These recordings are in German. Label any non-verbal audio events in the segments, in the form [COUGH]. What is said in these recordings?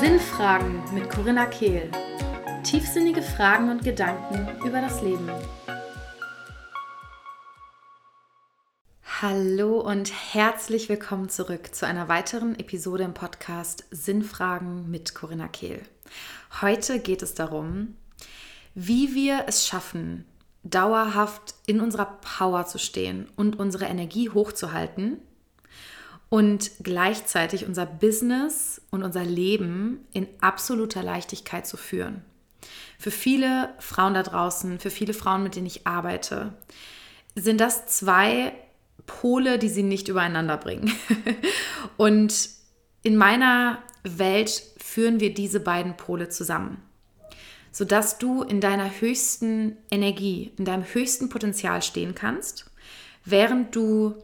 Sinnfragen mit Corinna Kehl. Tiefsinnige Fragen und Gedanken über das Leben. Hallo und herzlich willkommen zurück zu einer weiteren Episode im Podcast Sinnfragen mit Corinna Kehl. Heute geht es darum, wie wir es schaffen, dauerhaft in unserer Power zu stehen und unsere Energie hochzuhalten und gleichzeitig unser Business und unser Leben in absoluter Leichtigkeit zu führen. Für viele Frauen da draußen, für viele Frauen, mit denen ich arbeite, sind das zwei Pole, die sie nicht übereinander bringen. [LAUGHS] und in meiner Welt führen wir diese beiden Pole zusammen, sodass du in deiner höchsten Energie, in deinem höchsten Potenzial stehen kannst, während du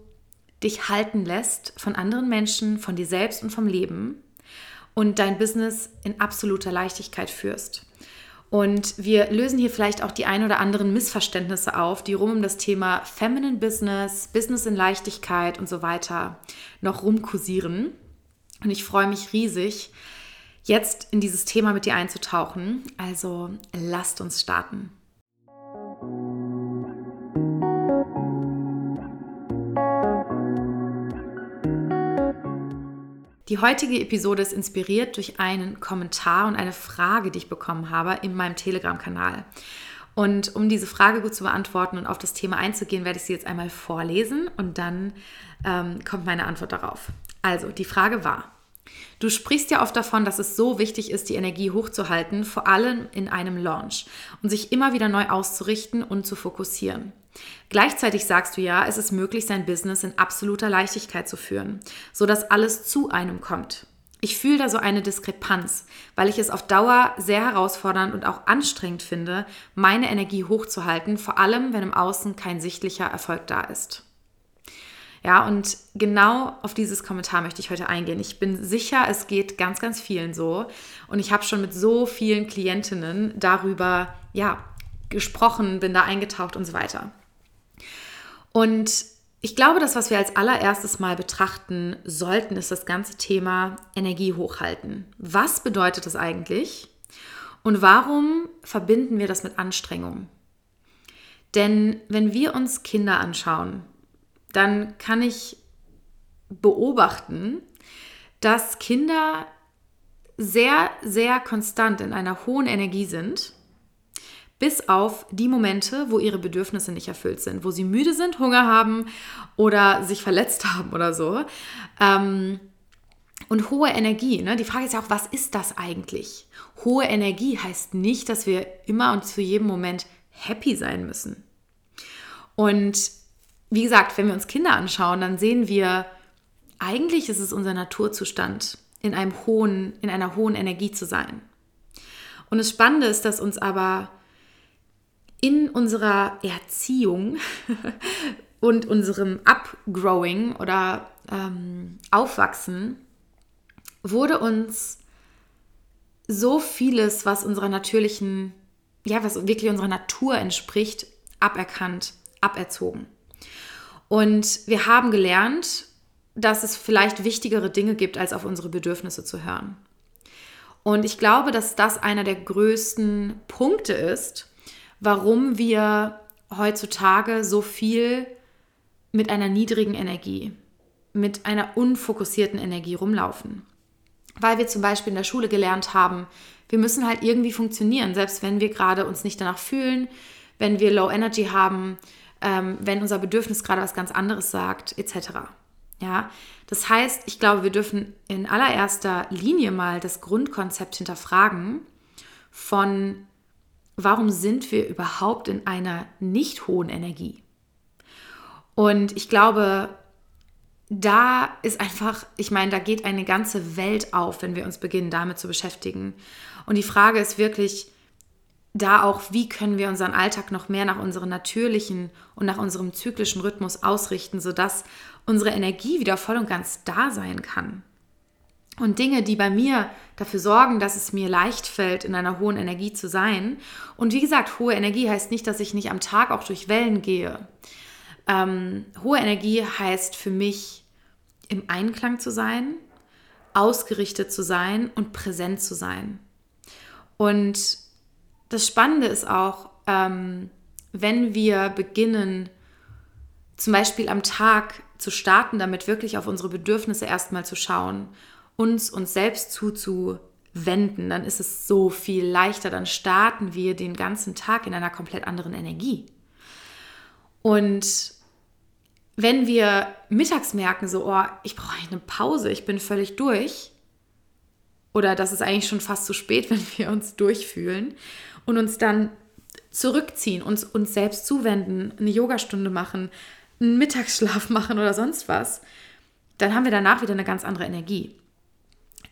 dich halten lässt von anderen Menschen, von dir selbst und vom Leben und dein Business in absoluter Leichtigkeit führst. Und wir lösen hier vielleicht auch die ein oder anderen Missverständnisse auf, die rum um das Thema Feminine Business, Business in Leichtigkeit und so weiter noch rumkursieren. Und ich freue mich riesig, jetzt in dieses Thema mit dir einzutauchen. Also lasst uns starten. Die heutige Episode ist inspiriert durch einen Kommentar und eine Frage, die ich bekommen habe in meinem Telegram-Kanal. Und um diese Frage gut zu beantworten und auf das Thema einzugehen, werde ich sie jetzt einmal vorlesen und dann ähm, kommt meine Antwort darauf. Also, die Frage war, Du sprichst ja oft davon, dass es so wichtig ist, die Energie hochzuhalten, vor allem in einem Launch und sich immer wieder neu auszurichten und zu fokussieren. Gleichzeitig sagst du ja, es ist möglich, sein Business in absoluter Leichtigkeit zu führen, sodass alles zu einem kommt. Ich fühle da so eine Diskrepanz, weil ich es auf Dauer sehr herausfordernd und auch anstrengend finde, meine Energie hochzuhalten, vor allem wenn im Außen kein sichtlicher Erfolg da ist. Ja, und genau auf dieses Kommentar möchte ich heute eingehen. Ich bin sicher, es geht ganz, ganz vielen so. Und ich habe schon mit so vielen Klientinnen darüber, ja, gesprochen, bin da eingetaucht und so weiter. Und ich glaube, das, was wir als allererstes mal betrachten sollten, ist das ganze Thema Energie hochhalten. Was bedeutet das eigentlich? Und warum verbinden wir das mit Anstrengung? Denn wenn wir uns Kinder anschauen, dann kann ich beobachten, dass Kinder sehr, sehr konstant in einer hohen Energie sind bis auf die Momente, wo ihre Bedürfnisse nicht erfüllt sind, wo sie müde sind, Hunger haben oder sich verletzt haben oder so. Ähm, und hohe Energie, ne? die Frage ist ja auch, was ist das eigentlich? Hohe Energie heißt nicht, dass wir immer und zu jedem Moment happy sein müssen. Und wie gesagt, wenn wir uns Kinder anschauen, dann sehen wir, eigentlich ist es unser Naturzustand, in, einem hohen, in einer hohen Energie zu sein. Und das Spannende ist, dass uns aber in unserer Erziehung [LAUGHS] und unserem Upgrowing oder ähm, Aufwachsen wurde uns so vieles, was unserer natürlichen, ja, was wirklich unserer Natur entspricht, aberkannt, aberzogen. Und wir haben gelernt, dass es vielleicht wichtigere Dinge gibt, als auf unsere Bedürfnisse zu hören. Und ich glaube, dass das einer der größten Punkte ist, warum wir heutzutage so viel mit einer niedrigen Energie, mit einer unfokussierten Energie rumlaufen. Weil wir zum Beispiel in der Schule gelernt haben, wir müssen halt irgendwie funktionieren, selbst wenn wir gerade uns nicht danach fühlen, wenn wir Low Energy haben, ähm, wenn unser Bedürfnis gerade was ganz anderes sagt, etc. Ja, das heißt, ich glaube, wir dürfen in allererster Linie mal das Grundkonzept hinterfragen von warum sind wir überhaupt in einer nicht hohen Energie? Und ich glaube, da ist einfach, ich meine, da geht eine ganze Welt auf, wenn wir uns beginnen, damit zu beschäftigen. Und die Frage ist wirklich, da auch, wie können wir unseren Alltag noch mehr nach unserem natürlichen und nach unserem zyklischen Rhythmus ausrichten, sodass unsere Energie wieder voll und ganz da sein kann. Und Dinge, die bei mir dafür sorgen, dass es mir leicht fällt, in einer hohen Energie zu sein. Und wie gesagt, hohe Energie heißt nicht, dass ich nicht am Tag auch durch Wellen gehe. Ähm, hohe Energie heißt für mich im Einklang zu sein, ausgerichtet zu sein und präsent zu sein. Und das Spannende ist auch, ähm, wenn wir beginnen, zum Beispiel am Tag zu starten, damit wirklich auf unsere Bedürfnisse erstmal zu schauen, uns uns selbst zuzuwenden, dann ist es so viel leichter. Dann starten wir den ganzen Tag in einer komplett anderen Energie. Und wenn wir mittags merken, so, oh, ich brauche eine Pause, ich bin völlig durch, oder das ist eigentlich schon fast zu spät, [LAUGHS] wenn wir uns durchfühlen und uns dann zurückziehen, uns uns selbst zuwenden, eine Yogastunde machen, einen Mittagsschlaf [LAUGHS] machen oder sonst was, dann haben wir danach wieder eine ganz andere Energie.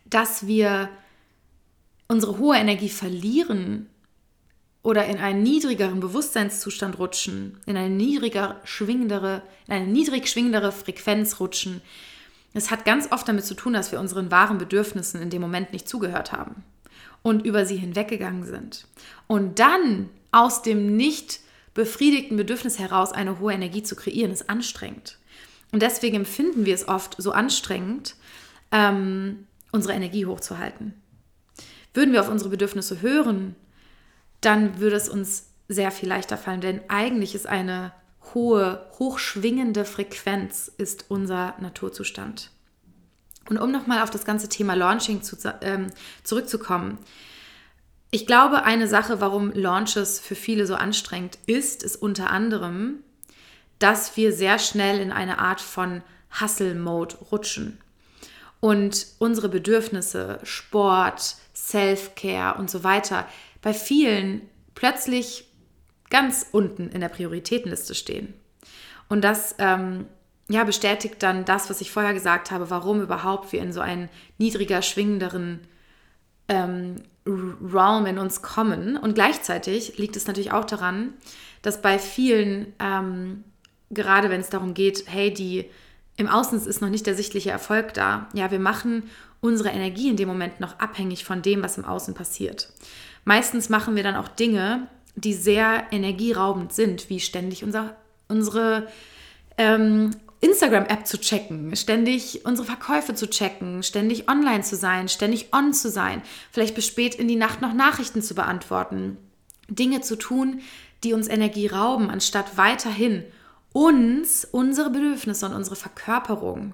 Dass wir unsere hohe Energie verlieren oder in einen niedrigeren Bewusstseinszustand rutschen, in eine niedriger schwingendere, in eine niedrig schwingendere Frequenz rutschen, es hat ganz oft damit zu tun, dass wir unseren wahren Bedürfnissen in dem Moment nicht zugehört haben und über sie hinweggegangen sind. Und dann aus dem nicht befriedigten Bedürfnis heraus eine hohe Energie zu kreieren, ist anstrengend. Und deswegen empfinden wir es oft so anstrengend, ähm, unsere Energie hochzuhalten. Würden wir auf unsere Bedürfnisse hören, dann würde es uns sehr viel leichter fallen, denn eigentlich ist eine hohe, hochschwingende Frequenz ist unser Naturzustand. Und um nochmal auf das ganze Thema Launching zu, ähm, zurückzukommen. Ich glaube, eine Sache, warum Launches für viele so anstrengend ist, ist unter anderem, dass wir sehr schnell in eine Art von Hustle-Mode rutschen. Und unsere Bedürfnisse, Sport, Self-Care und so weiter bei vielen plötzlich ganz unten in der Prioritätenliste stehen. Und das ähm, ja, bestätigt dann das, was ich vorher gesagt habe, warum überhaupt wir in so einen niedriger schwingenderen ähm, Realm in uns kommen. Und gleichzeitig liegt es natürlich auch daran, dass bei vielen, ähm, gerade wenn es darum geht, hey, die im Außen ist noch nicht der sichtliche Erfolg da. Ja, wir machen unsere Energie in dem Moment noch abhängig von dem, was im Außen passiert. Meistens machen wir dann auch Dinge, die sehr energieraubend sind, wie ständig unser, unsere ähm, Instagram-App zu checken, ständig unsere Verkäufe zu checken, ständig online zu sein, ständig on zu sein, vielleicht bis spät in die Nacht noch Nachrichten zu beantworten, Dinge zu tun, die uns Energie rauben, anstatt weiterhin uns, unsere Bedürfnisse und unsere Verkörperung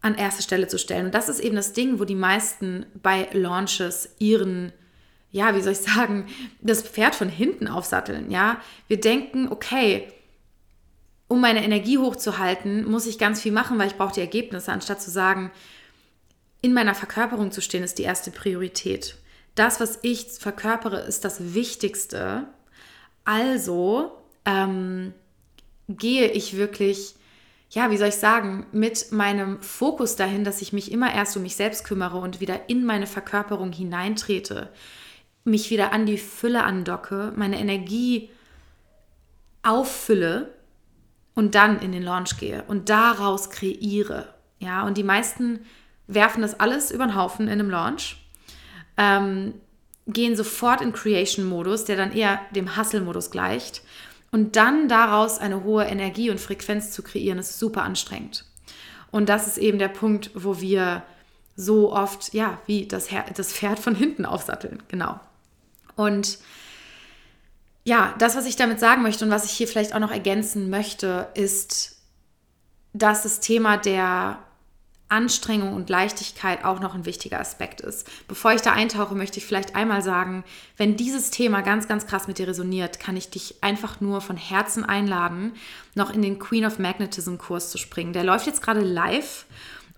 an erste Stelle zu stellen. Und das ist eben das Ding, wo die meisten bei Launches ihren ja, wie soll ich sagen, das Pferd von hinten aufsatteln, ja. Wir denken, okay, um meine Energie hochzuhalten, muss ich ganz viel machen, weil ich brauche die Ergebnisse, anstatt zu sagen, in meiner Verkörperung zu stehen, ist die erste Priorität. Das, was ich verkörpere, ist das Wichtigste. Also ähm, gehe ich wirklich, ja, wie soll ich sagen, mit meinem Fokus dahin, dass ich mich immer erst um mich selbst kümmere und wieder in meine Verkörperung hineintrete mich wieder an die Fülle andocke, meine Energie auffülle und dann in den Launch gehe und daraus kreiere. Ja, und die meisten werfen das alles über den Haufen in einem Launch, ähm, gehen sofort in Creation-Modus, der dann eher dem Hustle-Modus gleicht. Und dann daraus eine hohe Energie und Frequenz zu kreieren, ist super anstrengend. Und das ist eben der Punkt, wo wir so oft, ja, wie das, Her das Pferd von hinten aufsatteln. Genau. Und ja, das, was ich damit sagen möchte und was ich hier vielleicht auch noch ergänzen möchte, ist, dass das Thema der Anstrengung und Leichtigkeit auch noch ein wichtiger Aspekt ist. Bevor ich da eintauche, möchte ich vielleicht einmal sagen, wenn dieses Thema ganz, ganz krass mit dir resoniert, kann ich dich einfach nur von Herzen einladen, noch in den Queen of Magnetism Kurs zu springen. Der läuft jetzt gerade live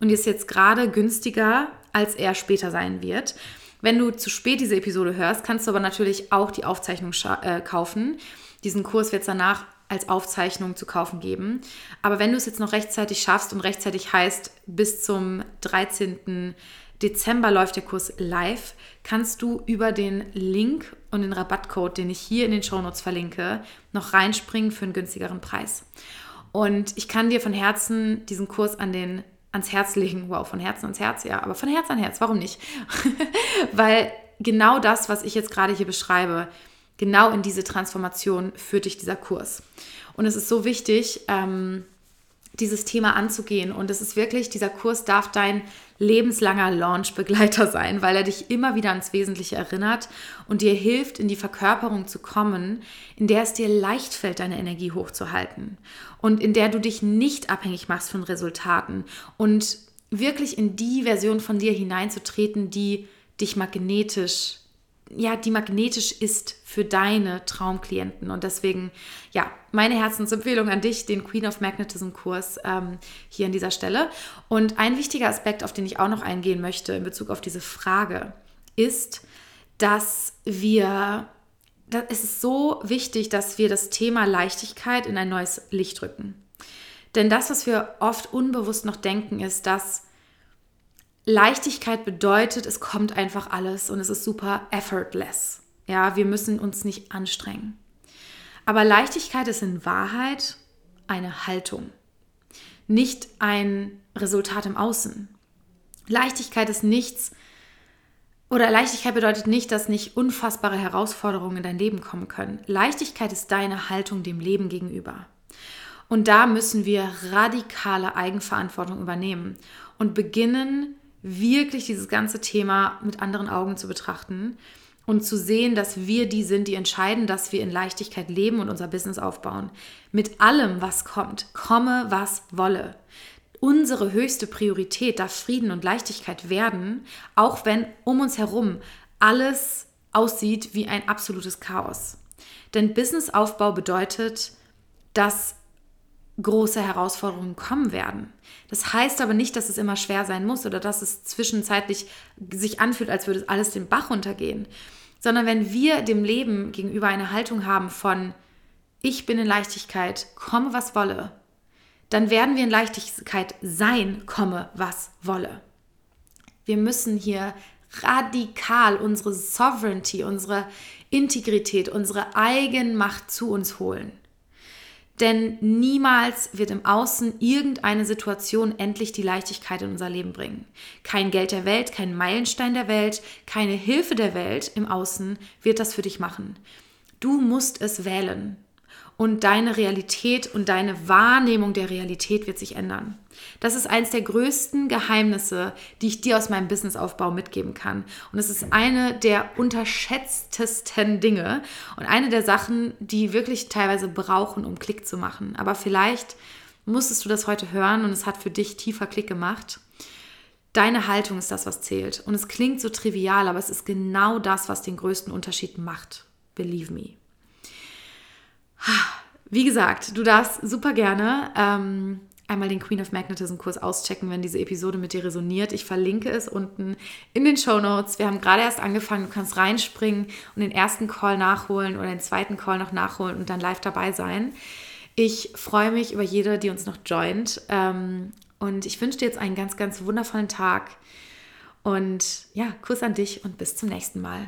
und ist jetzt gerade günstiger, als er später sein wird. Wenn du zu spät diese Episode hörst, kannst du aber natürlich auch die Aufzeichnung äh, kaufen. Diesen Kurs wird es danach als Aufzeichnung zu kaufen geben. Aber wenn du es jetzt noch rechtzeitig schaffst und rechtzeitig heißt, bis zum 13. Dezember läuft der Kurs live, kannst du über den Link und den Rabattcode, den ich hier in den Shownotes verlinke, noch reinspringen für einen günstigeren Preis. Und ich kann dir von Herzen diesen Kurs an den ans Herz legen. Wow, von Herzen ans Herz, ja, aber von Herz an Herz, warum nicht? [LAUGHS] Weil genau das, was ich jetzt gerade hier beschreibe, genau in diese Transformation führt dich dieser Kurs. Und es ist so wichtig, ähm, dieses Thema anzugehen. Und es ist wirklich, dieser Kurs darf dein lebenslanger Launchbegleiter [LAUGHS] sein, weil er dich immer wieder ans Wesentliche erinnert und dir hilft, in die Verkörperung zu kommen, in der es dir leicht fällt, deine Energie hochzuhalten und in der du dich nicht abhängig machst von Resultaten und wirklich in die Version von dir hineinzutreten, die dich magnetisch ja, die magnetisch ist für deine Traumklienten. Und deswegen, ja, meine Herzensempfehlung an dich, den Queen of Magnetism Kurs ähm, hier an dieser Stelle. Und ein wichtiger Aspekt, auf den ich auch noch eingehen möchte in Bezug auf diese Frage, ist, dass wir, es ist so wichtig, dass wir das Thema Leichtigkeit in ein neues Licht rücken. Denn das, was wir oft unbewusst noch denken, ist, dass Leichtigkeit bedeutet, es kommt einfach alles und es ist super effortless. Ja, wir müssen uns nicht anstrengen. Aber Leichtigkeit ist in Wahrheit eine Haltung, nicht ein Resultat im Außen. Leichtigkeit ist nichts, oder Leichtigkeit bedeutet nicht, dass nicht unfassbare Herausforderungen in dein Leben kommen können. Leichtigkeit ist deine Haltung dem Leben gegenüber. Und da müssen wir radikale Eigenverantwortung übernehmen und beginnen, wirklich dieses ganze Thema mit anderen Augen zu betrachten und zu sehen, dass wir die sind, die entscheiden, dass wir in Leichtigkeit leben und unser Business aufbauen. Mit allem, was kommt, komme, was wolle. Unsere höchste Priorität darf Frieden und Leichtigkeit werden, auch wenn um uns herum alles aussieht wie ein absolutes Chaos. Denn Businessaufbau bedeutet, dass große Herausforderungen kommen werden. Das heißt aber nicht, dass es immer schwer sein muss oder dass es zwischenzeitlich sich anfühlt, als würde es alles den Bach runtergehen, sondern wenn wir dem Leben gegenüber eine Haltung haben von ich bin in Leichtigkeit, komme was wolle, dann werden wir in Leichtigkeit sein, komme was wolle. Wir müssen hier radikal unsere Sovereignty, unsere Integrität, unsere Eigenmacht zu uns holen. Denn niemals wird im Außen irgendeine Situation endlich die Leichtigkeit in unser Leben bringen. Kein Geld der Welt, kein Meilenstein der Welt, keine Hilfe der Welt im Außen wird das für dich machen. Du musst es wählen und deine Realität und deine Wahrnehmung der Realität wird sich ändern. Das ist eines der größten Geheimnisse, die ich dir aus meinem Businessaufbau mitgeben kann. Und es ist eine der unterschätztesten Dinge und eine der Sachen, die wirklich teilweise brauchen, um Klick zu machen. Aber vielleicht musstest du das heute hören und es hat für dich tiefer Klick gemacht. Deine Haltung ist das, was zählt. Und es klingt so trivial, aber es ist genau das, was den größten Unterschied macht. Believe me. Wie gesagt, du darfst super gerne ähm, einmal den Queen of Magnetism Kurs auschecken, wenn diese Episode mit dir resoniert. Ich verlinke es unten in den Show Notes. Wir haben gerade erst angefangen. Du kannst reinspringen und den ersten Call nachholen oder den zweiten Call noch nachholen und dann live dabei sein. Ich freue mich über jede, die uns noch joint. Ähm, und ich wünsche dir jetzt einen ganz, ganz wundervollen Tag. Und ja, Kuss an dich und bis zum nächsten Mal.